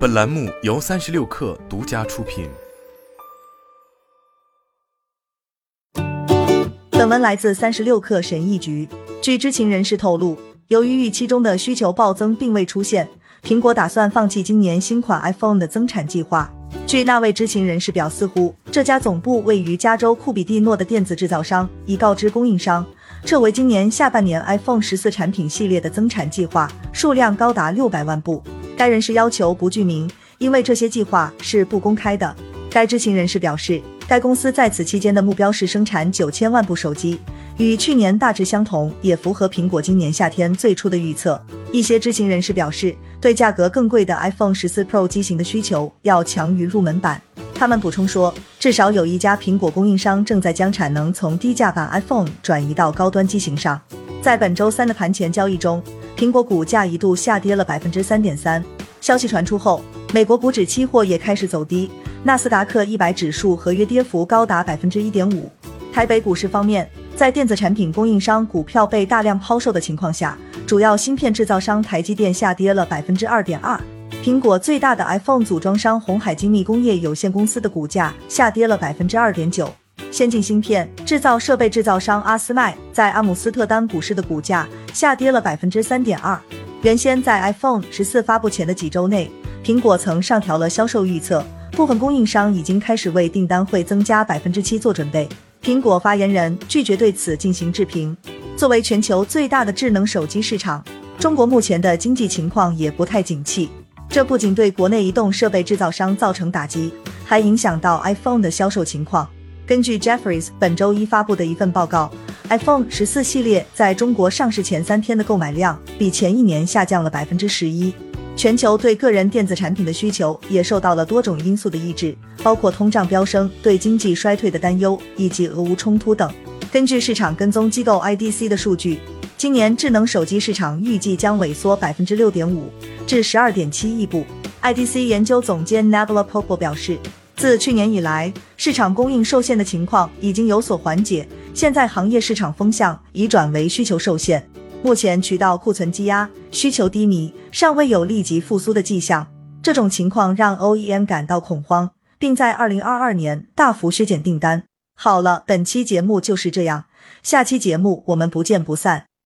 本栏目由三十六氪独家出品。本文来自三十六氪神译局。据知情人士透露，由于预期中的需求暴增并未出现，苹果打算放弃今年新款 iPhone 的增产计划。据那位知情人士表，似乎这家总部位于加州库比蒂诺的电子制造商已告知供应商，撤回今年下半年 iPhone 十四产品系列的增产计划，数量高达六百万部。该人士要求不具名，因为这些计划是不公开的。该知情人士表示，该公司在此期间的目标是生产九千万部手机，与去年大致相同，也符合苹果今年夏天最初的预测。一些知情人士表示，对价格更贵的 iPhone 十四 Pro 机型的需求要强于入门版。他们补充说，至少有一家苹果供应商正在将产能从低价版 iPhone 转移到高端机型上。在本周三的盘前交易中。苹果股价一度下跌了百分之三点三。消息传出后，美国股指期货也开始走低，纳斯达克一百指数合约跌幅高达百分之一点五。台北股市方面，在电子产品供应商股票被大量抛售的情况下，主要芯片制造商台积电下跌了百分之二点二。苹果最大的 iPhone 组装商红海精密工业有限公司的股价下跌了百分之二点九。先进芯片制造设备制造商阿斯麦在阿姆斯特丹股市的股价下跌了百分之三点二。原先在 iPhone 十四发布前的几周内，苹果曾上调了销售预测，部分供应商已经开始为订单会增加百分之七做准备。苹果发言人拒绝对此进行置评。作为全球最大的智能手机市场，中国目前的经济情况也不太景气，这不仅对国内移动设备制造商造成打击，还影响到 iPhone 的销售情况。根据 Jeffries 本周一发布的一份报告，iPhone 十四系列在中国上市前三天的购买量比前一年下降了百分之十一。全球对个人电子产品的需求也受到了多种因素的抑制，包括通胀飙升、对经济衰退的担忧以及俄乌冲突等。根据市场跟踪机构 IDC 的数据，今年智能手机市场预计将萎缩百分之六点五，至十二点七亿部。IDC 研究总监 Nabla Popo 表示。自去年以来，市场供应受限的情况已经有所缓解，现在行业市场风向已转为需求受限。目前渠道库存积压，需求低迷，尚未有立即复苏的迹象。这种情况让 OEM 感到恐慌，并在二零二二年大幅削减订单。好了，本期节目就是这样，下期节目我们不见不散。